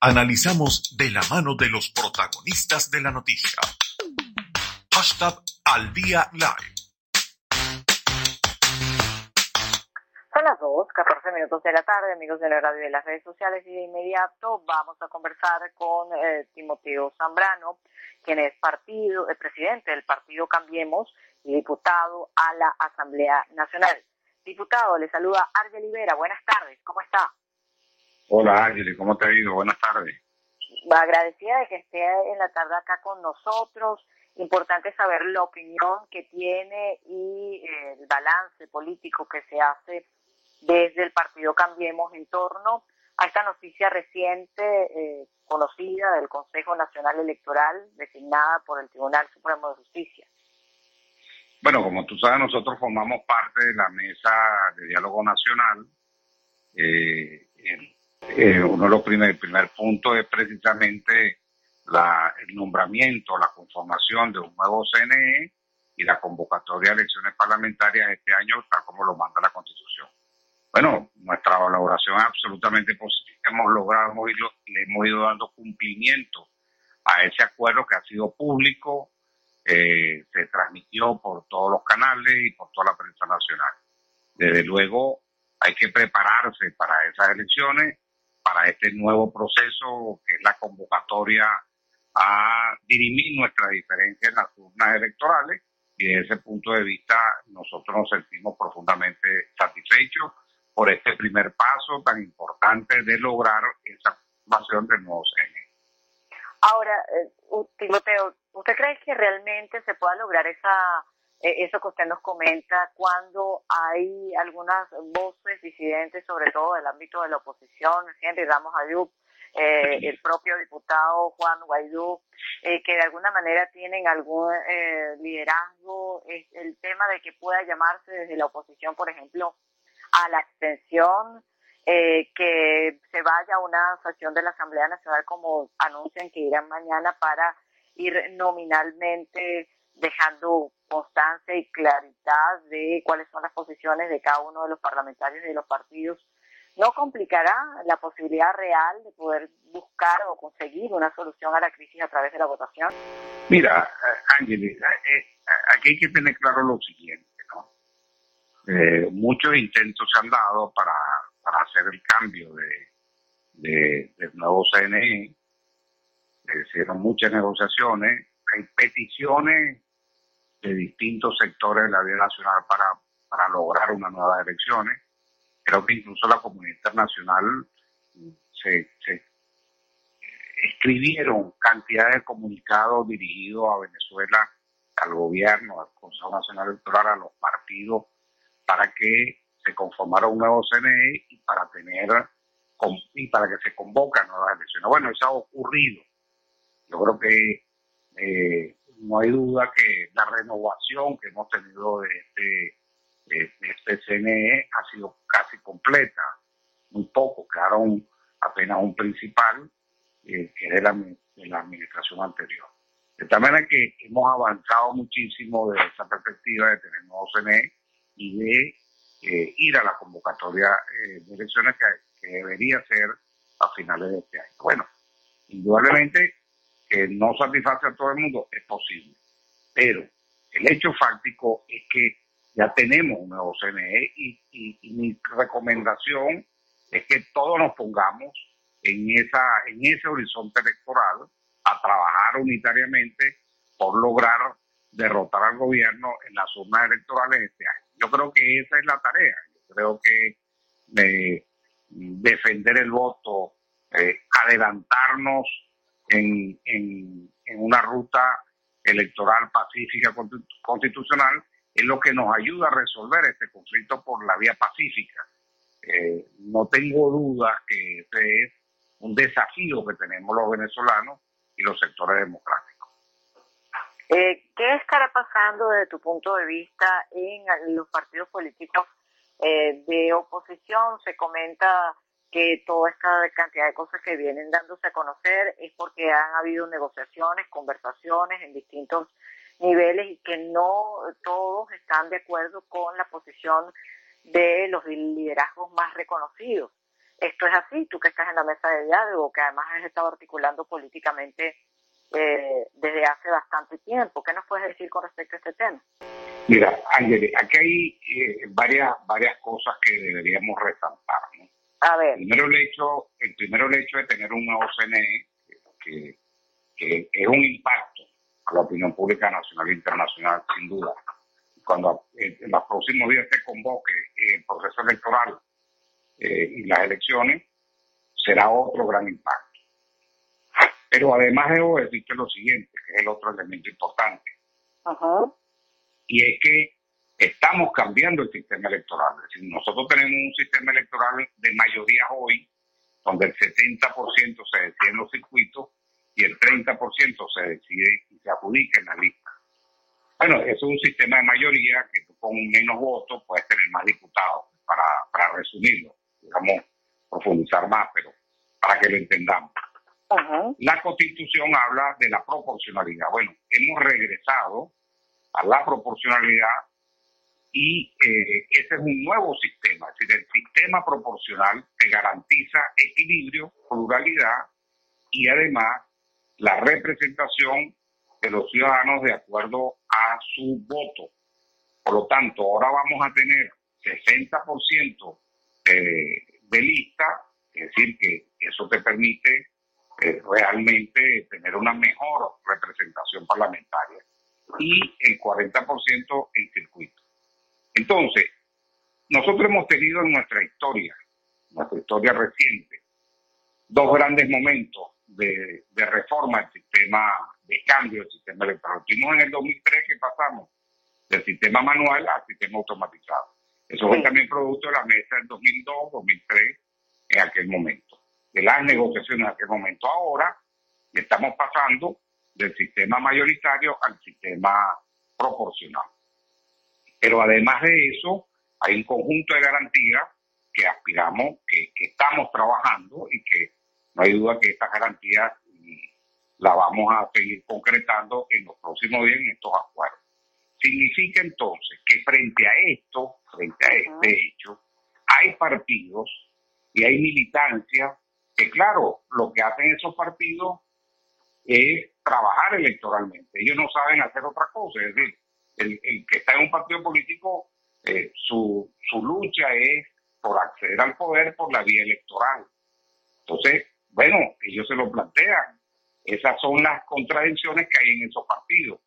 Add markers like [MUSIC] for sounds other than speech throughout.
Analizamos de la mano de los protagonistas de la noticia. Hashtag al día live. Son las 2, 14 minutos de la tarde, amigos de la radio y de las redes sociales, y de inmediato vamos a conversar con eh, Timoteo Zambrano, quien es partido, el presidente del partido Cambiemos y diputado a la Asamblea Nacional. Diputado, le saluda Argel Libera. Buenas tardes, ¿cómo está? Hola Ángel, ¿cómo te ha ido? Buenas tardes. Agradecida de que esté en la tarde acá con nosotros. Importante saber la opinión que tiene y eh, el balance político que se hace desde el partido Cambiemos en torno a esta noticia reciente eh, conocida del Consejo Nacional Electoral designada por el Tribunal Supremo de Justicia. Bueno, como tú sabes, nosotros formamos parte de la mesa de diálogo nacional. Eh, eh, uno de los primeros el primer puntos es precisamente la, el nombramiento, la conformación de un nuevo CNE y la convocatoria de elecciones parlamentarias este año, tal como lo manda la Constitución. Bueno, nuestra valoración es absolutamente positiva. Hemos logrado, hemos ido, le hemos ido dando cumplimiento a ese acuerdo que ha sido público, eh, se transmitió por todos los canales y por toda la prensa nacional. Desde luego, hay que prepararse para esas elecciones para este nuevo proceso que es la convocatoria a dirimir nuestras diferencias en las urnas electorales y desde ese punto de vista nosotros nos sentimos profundamente satisfechos por este primer paso tan importante de lograr esa formación del nuevo CNE. Ahora, eh, Timoteo, ¿usted cree que realmente se pueda lograr esa eso que usted nos comenta, cuando hay algunas voces disidentes, sobre todo del ámbito de la oposición, Henry Ramos Ayub, eh, el propio diputado Juan Guaidó, eh, que de alguna manera tienen algún eh, liderazgo, el tema de que pueda llamarse desde la oposición, por ejemplo, a la extensión, eh, que se vaya a una sesión de la Asamblea Nacional como anuncian que irán mañana para ir nominalmente dejando constancia y claridad de cuáles son las posiciones de cada uno de los parlamentarios y de los partidos, no complicará la posibilidad real de poder buscar o conseguir una solución a la crisis a través de la votación? Mira, eh, Ángeles, eh, eh, aquí hay que tener claro lo siguiente, ¿no? muchos intentos se han dado para, para hacer el cambio de, de, del nuevo CNE, se hicieron muchas negociaciones, hay peticiones de distintos sectores de la vida nacional para, para lograr unas nuevas elecciones. Creo que incluso la comunidad internacional se, se escribieron cantidades de comunicados dirigidos a Venezuela, al gobierno, al Consejo Nacional Electoral, a los partidos, para que se conformara un nuevo CNE y para tener y para que se convoquen nuevas elecciones. Bueno, eso ha ocurrido. Yo creo que eh, no hay duda que la renovación que hemos tenido de este, de este CNE ha sido casi completa. Muy poco, quedaron apenas un principal, eh, que es de la, administración anterior. De tal manera que hemos avanzado muchísimo de esa perspectiva de tener nuevo CNE y de eh, ir a la convocatoria eh, de elecciones que, que debería ser a finales de este año. Bueno, indudablemente que no satisface a todo el mundo, es posible. Pero el hecho fáctico es que ya tenemos un nuevo CNE y, mi recomendación es que todos nos pongamos en, esa, en ese horizonte electoral a trabajar unitariamente por lograr derrotar al gobierno en las urnas electorales este año. Yo creo que esa es la tarea. Yo creo que eh, defender el voto, eh, adelantarnos en, en, una ruta electoral pacífica constitucional es lo que nos ayuda a resolver este conflicto por la vía pacífica. Eh, no tengo dudas que ese es un desafío que tenemos los venezolanos y los sectores democráticos. Eh, ¿Qué estará pasando desde tu punto de vista en los partidos políticos eh, de oposición? Se comenta que toda esta cantidad de cosas que vienen dándose a conocer es porque han habido negociaciones, conversaciones en distintos niveles y que no todos están de acuerdo con la posición de los liderazgos más reconocidos. esto es así, tú que estás en la mesa de diálogo, que además has estado articulando políticamente eh, desde hace bastante tiempo. ¿Qué nos puedes decir con respecto a este tema? Mira, Ángel, aquí hay eh, varias, varias cosas que deberíamos resaltar. A ver. Primero el hecho, el primero el hecho de tener un nuevo CNE que, que es un impacto a la opinión pública nacional e internacional, sin duda. Cuando en los próximos días se convoque el proceso electoral eh, y las elecciones, será otro gran impacto. Pero además debo decirte lo siguiente, que es el otro elemento importante. Y es que estamos cambiando el sistema electoral. Es decir, nosotros tenemos un sistema electoral de mayoría hoy, donde el 70% se decide en los circuitos y el 30% se decide y se adjudica en la lista. Bueno, eso es un sistema de mayoría que con menos votos puedes tener más diputados, para, para resumirlo, digamos, profundizar más, pero para que lo entendamos. La constitución habla de la proporcionalidad. Bueno, hemos regresado a la proporcionalidad y eh, ese es un nuevo sistema. Es decir, el sistema proporcional te garantiza equilibrio, pluralidad y además la representación de los ciudadanos de acuerdo a su voto. Por lo tanto, ahora vamos a tener 60% de, de lista, es decir, que eso te permite eh, realmente tener una mejor representación parlamentaria y el 40% en circuito. Entonces, nosotros hemos tenido en nuestra historia, nuestra historia reciente, dos grandes momentos de, reforma del sistema, de cambio del sistema electoral. Tuvimos en el 2003 que pasamos del sistema manual al sistema automatizado. Eso fue también producto de la mesa del 2002, 2003, en aquel momento de las negociaciones en aquel momento. Ahora estamos pasando del sistema mayoritario al sistema proporcional. Pero además de eso, hay un conjunto de garantías que aspiramos, que, estamos trabajando y que no hay duda que estas garantías la vamos a seguir concretando en los próximos días en estos acuerdos. Significa entonces que frente a esto, frente a este hecho, hay partidos y hay militancia que claro, lo que hacen esos partidos es trabajar electoralmente. Ellos no saben hacer otra cosa. Es decir, el, que está en un partido político, eh, su, su lucha es por acceder al poder por la vía electoral. Entonces, bueno, ellos se lo plantean. Esas son las contradicciones que hay en esos partidos.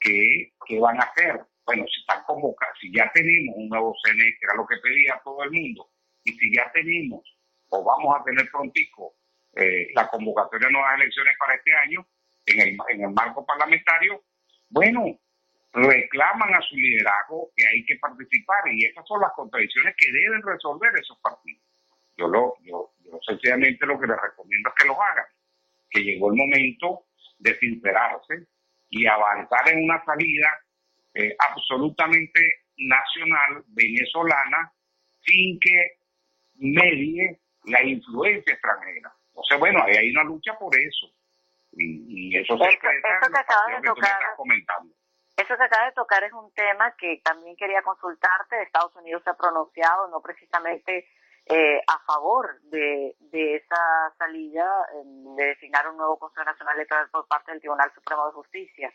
¿Qué, qué van a hacer? Bueno, si están convocados, si ya tenemos un nuevo CNE, que era lo que pedía todo el mundo, y si ya tenemos o vamos a tener prontico eh, la convocatoria de nuevas elecciones para este año en el, en el marco parlamentario, bueno, reclaman a su liderazgo que hay que participar y esas son las contradicciones que deben resolver esos partidos. Yo, lo, yo, yo sencillamente lo que les recomiendo es que lo hagan, que llegó el momento de sincerarse y avanzar en una salida eh, absolutamente nacional, venezolana, sin que medie la influencia extranjera. Entonces, bueno, ahí hay una lucha por eso. Y, eso se expresa eso, que de tocar, comentando. Eso que acaba de tocar es un tema que también quería consultarte. Estados Unidos se ha pronunciado no precisamente eh, a favor de, de esa salida, de designar un nuevo Consejo Nacional Electoral por parte del Tribunal Supremo de Justicia.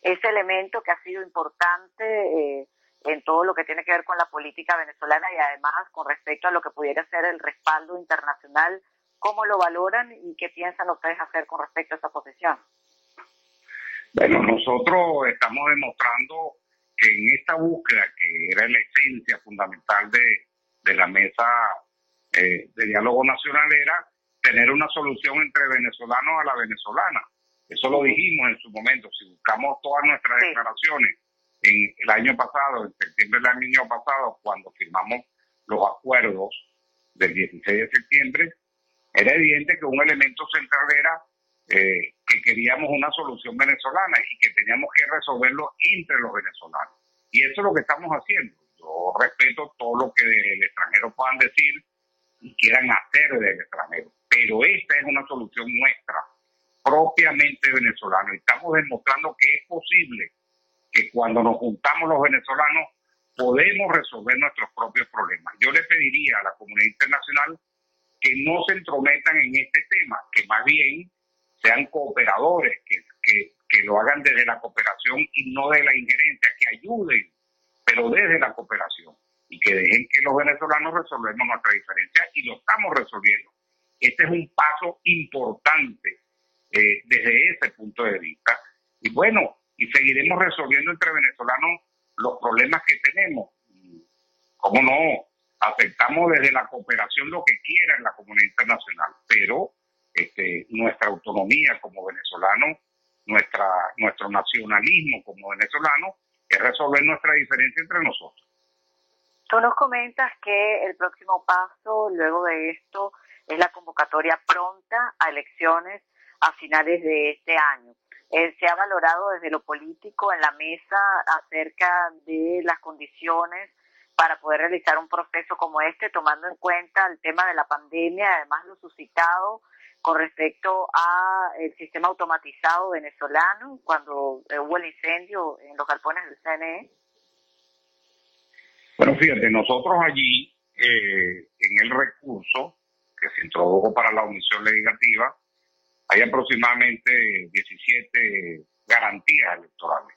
Ese elemento que ha sido importante eh, en todo lo que tiene que ver con la política venezolana y además con respecto a lo que pudiera ser el respaldo internacional, ¿cómo lo valoran y qué piensan ustedes hacer con respecto a esa posición? Bueno, nosotros estamos demostrando que en esta búsqueda, que era la esencia fundamental de, de la mesa eh, de diálogo nacional, era tener una solución entre venezolanos a la venezolana. Eso lo dijimos en su momento. Si buscamos todas nuestras declaraciones en el año pasado, en septiembre del año pasado, cuando firmamos los acuerdos del 16 de septiembre, era evidente que un elemento central era eh, que queríamos una solución venezolana y que teníamos que resolverlo entre los venezolanos. Y eso es lo que estamos haciendo. Yo respeto todo lo que el extranjero puedan decir y quieran hacer del extranjero, pero esta es una solución nuestra, propiamente venezolana. Estamos demostrando que es posible que cuando nos juntamos los venezolanos podemos resolver nuestros propios problemas. Yo le pediría a la comunidad internacional que no se entrometan en este tema, que más bien sean cooperadores, que, que, que lo hagan desde la cooperación y no de la injerencia, que ayuden, pero desde la cooperación y que dejen que los venezolanos resolvemos nuestra diferencia y lo estamos resolviendo. Este es un paso importante eh, desde ese punto de vista. Y bueno, y seguiremos resolviendo entre venezolanos los problemas que tenemos. ¿Cómo no? Aceptamos desde la cooperación lo que quiera en la comunidad internacional, pero este, nuestra autonomía como venezolano, nuestra, nuestro nacionalismo como venezolano, es resolver nuestra diferencia entre nosotros. Tú nos comentas que el próximo paso, luego de esto, es la convocatoria pronta a elecciones a finales de este año. Eh, se ha valorado desde lo político en la mesa acerca de las condiciones para poder realizar un proceso como este, tomando en cuenta el tema de la pandemia, además lo suscitado con respecto a el sistema automatizado venezolano cuando eh, hubo el incendio en los galpones del CNE. Bueno, fíjate, nosotros allí eh, en el recurso que se introdujo para la omisión legislativa hay aproximadamente 17 garantías electorales,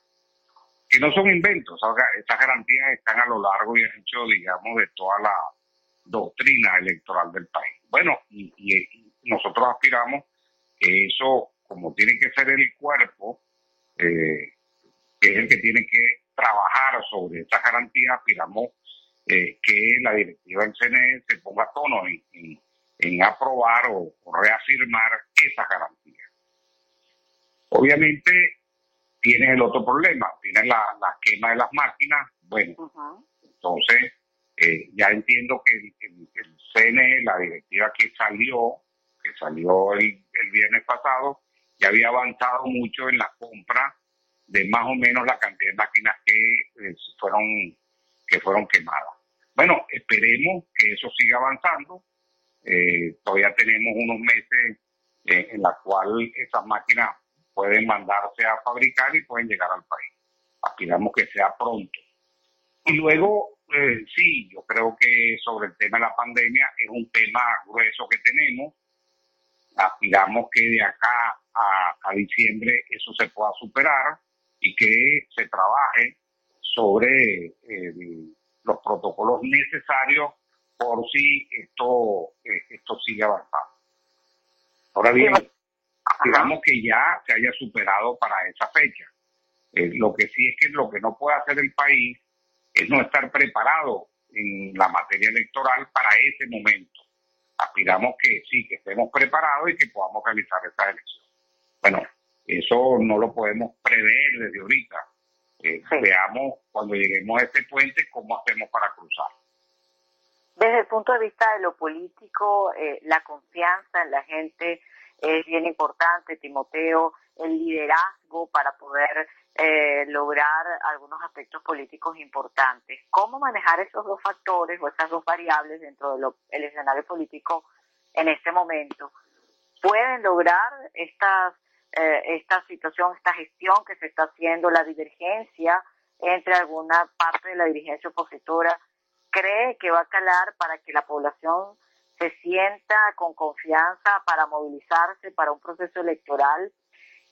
que no son inventos, estas garantías están a lo largo y ancho, digamos, de toda la doctrina electoral del país. Bueno, y, nosotros aspiramos que eso, como tiene que ser el cuerpo, eh, que es el que tiene que trabajar sobre estas garantías, aspiramos eh, que la directiva del CNE se ponga a tono en, en aprobar o, reafirmar esas garantías. Obviamente tienes el otro problema, tienes la, quema de las máquinas, bueno, entonces eh, ya entiendo que el, CNE, la directiva que salió, que salió el, viernes pasado, ya había avanzado mucho en la compra de más o menos la cantidad de máquinas que eh, fueron que fueron quemadas. Bueno, esperemos que eso siga avanzando, eh, todavía tenemos unos meses eh, en la cual esas máquinas pueden mandarse a fabricar y pueden llegar al país. Aspiramos que sea pronto. Y luego, eh, sí, yo creo que sobre el tema de la pandemia es un tema grueso que tenemos. Aspiramos que de acá a, a diciembre eso se pueda superar y que se trabaje sobre los protocolos necesarios por si esto, eh, esto sigue avanzando. Ahora bien, digamos que ya se haya superado para esa fecha. Eh, lo que sí es que lo que no puede hacer el país es no estar preparado en la materia electoral para ese momento. Aspiramos que sí, que estemos preparados y que podamos realizar esta elección. Bueno, eso no lo podemos prever desde ahorita. Eh, veamos cuando lleguemos a este puente cómo hacemos para cruzar. Desde el punto de vista de lo político, eh, la confianza en la gente es bien importante, Timoteo, el liderazgo para poder eh, lograr algunos aspectos políticos importantes. ¿Cómo manejar esos dos factores o esas dos variables dentro del escenario político en este momento? ¿Pueden lograr estas, eh, esta situación, esta gestión que se está haciendo, la divergencia entre alguna parte de la dirigencia opositora cree que va a calar para que la población se sienta con confianza para movilizarse para un proceso electoral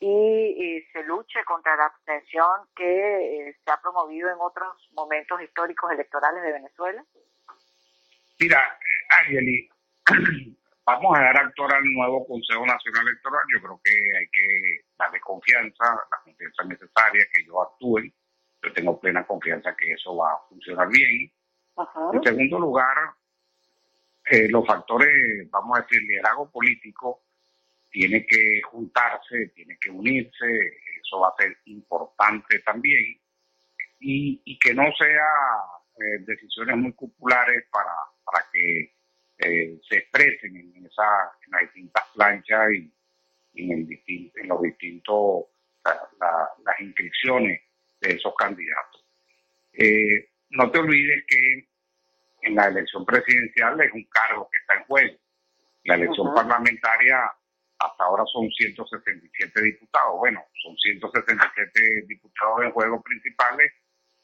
y, se luche contra la abstención que eh, se ha promovido en otros momentos históricos electorales de Venezuela? Mira, eh, Arieli, [CLEARS THROAT] vamos a dar actor al nuevo Consejo Nacional Electoral. Yo creo que hay que darle confianza, la confianza necesaria que yo actúe. Yo tengo plena confianza que eso va a funcionar bien. En segundo lugar, eh, los factores, vamos a decir, liderazgo político, tiene que juntarse, tiene que unirse, eso va a ser importante también, y, que no sea eh, decisiones muy populares para, para que eh, se expresen en, esa, en las distintas planchas y, en, el en los distintos, las inscripciones de esos candidatos. Eh, no te olvides que en la elección presidencial es un cargo que está en juego. La elección parlamentaria hasta ahora son 167 diputados. Bueno, son 167 diputados en juego principales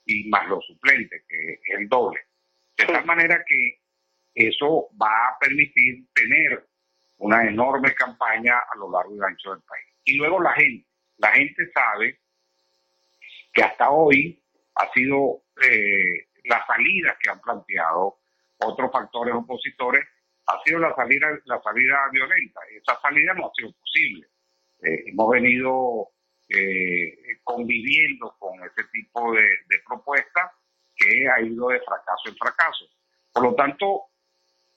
y más los suplentes, que es el doble. De tal manera que eso va a permitir tener una enorme campaña a lo largo y ancho del país. Y luego la gente, la gente sabe que hasta hoy ha sido eh, la salida que han planteado otros factores opositores, ha sido la salida, la salida violenta. Esa salida no ha sido posible. Eh, hemos venido eh, conviviendo con ese tipo de, de propuestas que ha ido de fracaso en fracaso. Por lo tanto,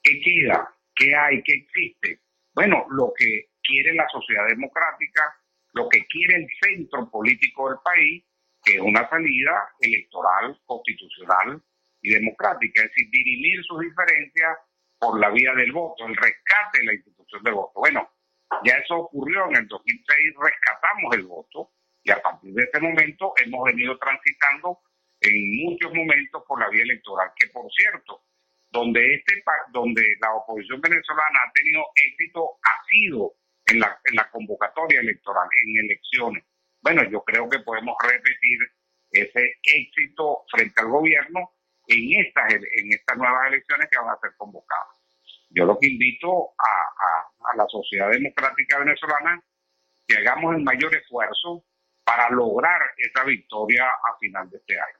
¿qué queda? ¿Qué hay? ¿Qué existe? Bueno, lo que quiere la sociedad democrática, lo que quiere el centro político del país, que es una salida electoral, constitucional y democrática, es decir, dirimir sus diferencias por la vía del voto, el rescate de la institución de voto. Bueno, ya eso ocurrió en el 2006, rescatamos el voto y a partir de ese momento hemos venido transitando en muchos momentos por la vía electoral, que por cierto, donde este donde la oposición venezolana ha tenido éxito ha sido en la, en la convocatoria electoral, en elecciones. Bueno, yo creo que podemos repetir ese éxito frente al gobierno en estas en estas nuevas elecciones que van a ser convocadas. Yo lo que invito a, a la sociedad democrática venezolana que hagamos el mayor esfuerzo para lograr esa victoria a final de este año.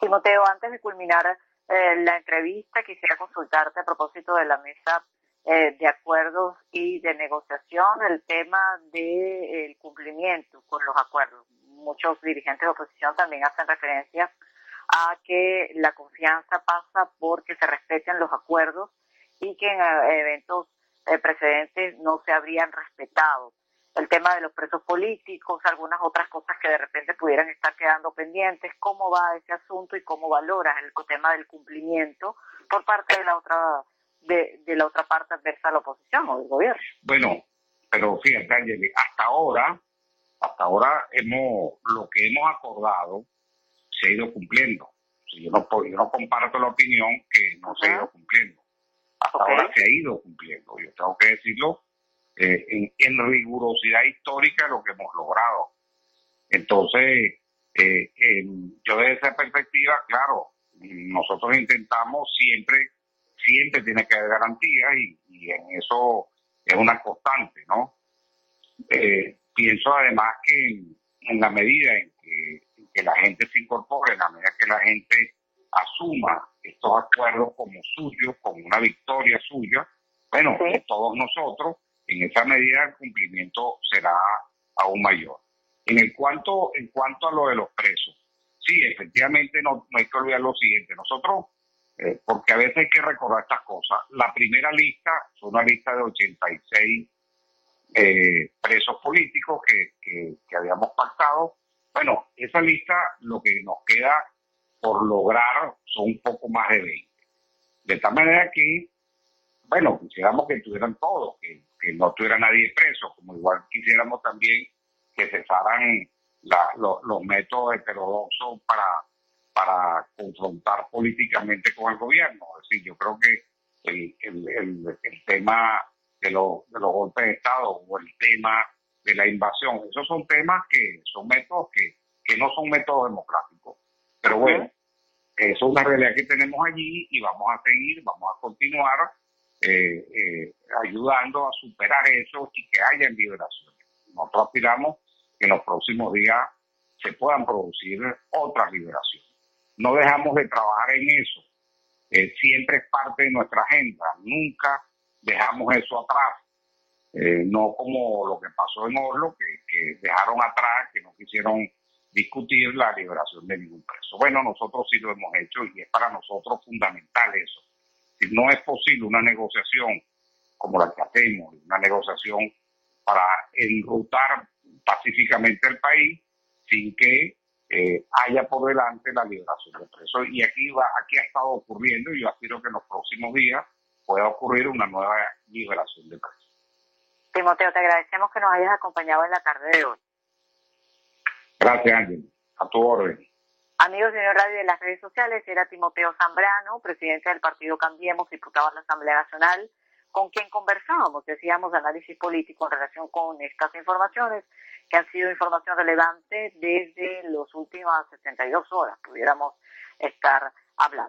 Timoteo, antes de culminar eh, la entrevista, quisiera consultarte a propósito de la mesa eh, de acuerdos y de negociación el tema del cumplimiento con los acuerdos. Muchos dirigentes de oposición también hacen referencia a que la confianza pasa porque se respeten los acuerdos y que en eh, eventos precedentes no se habrían respetado el tema de los presos políticos, algunas otras cosas que de repente pudieran estar quedando pendientes, cómo va ese asunto y cómo valoras el tema del cumplimiento por parte de la otra de, la otra parte adversa a la oposición o del gobierno. Bueno, pero fíjate, Angeli, hasta ahora, hasta ahora hemos lo que hemos acordado se ha ido cumpliendo. Yo no, yo no comparto la opinión que no se ha ido cumpliendo. Hasta ahora se ha ido cumpliendo. Yo tengo que decirlo eh, en, rigurosidad histórica lo que hemos logrado. Entonces, eh, yo desde esa perspectiva, claro, nosotros intentamos siempre, siempre tiene que haber garantías y, en eso es una constante, ¿no? Eh, pienso además que en, la medida en que, la gente se incorpore, en la medida que la gente asuma estos acuerdos como suyos, como una victoria suya, bueno, todos nosotros, en esa medida el cumplimiento será aún mayor. En, el cuanto, en cuanto a lo de los presos, sí, efectivamente no, hay que olvidar lo siguiente. Nosotros, eh, porque a veces hay que recordar estas cosas, la primera lista fue una lista de 86 eh, presos políticos que, que habíamos pactado. Bueno, esa lista lo que nos queda por lograr son un poco más de 20. De tal manera que, bueno, quisiéramos que tuvieran todos, que que no tuviera nadie preso, como igual quisiéramos también que cesaran los métodos heterodoxos para, para confrontar políticamente con el gobierno. Es decir, yo creo que el, el, el, tema de, los de los golpes de Estado o el tema de la invasión, esos son temas que son métodos que, que no son métodos democráticos. Pero bueno, eso es una realidad que tenemos allí y vamos a seguir, vamos a continuar eh, eh, ayudando a superar eso y que haya liberaciones. Nosotros aspiramos que en los próximos días se puedan producir otras liberaciones. No dejamos de trabajar en eso. Eh, siempre es parte de nuestra agenda. Nunca dejamos eso atrás. No como lo que pasó en Oslo, que, que dejaron atrás, que no quisieron discutir la liberación de ningún preso. Bueno, nosotros sí lo hemos hecho y es para nosotros fundamental eso no es posible una negociación como la que hacemos, una negociación para enrutar pacíficamente el país sin que eh, haya por delante la liberación de presos. Y aquí, va, aquí ha estado ocurriendo y yo aspiro que en los próximos días pueda ocurrir una nueva liberación de presos. Timoteo, te agradecemos que nos hayas acompañado en la tarde de hoy. Gracias, Ángel. A tu orden. Amigos de Radio de las redes sociales, era Timoteo Zambrano, presidente del partido Cambiemos, diputado a la Asamblea Nacional, con quien conversábamos, decíamos análisis político en relación con estas informaciones, que han sido información relevante desde las últimas 72 horas, pudiéramos estar hablando.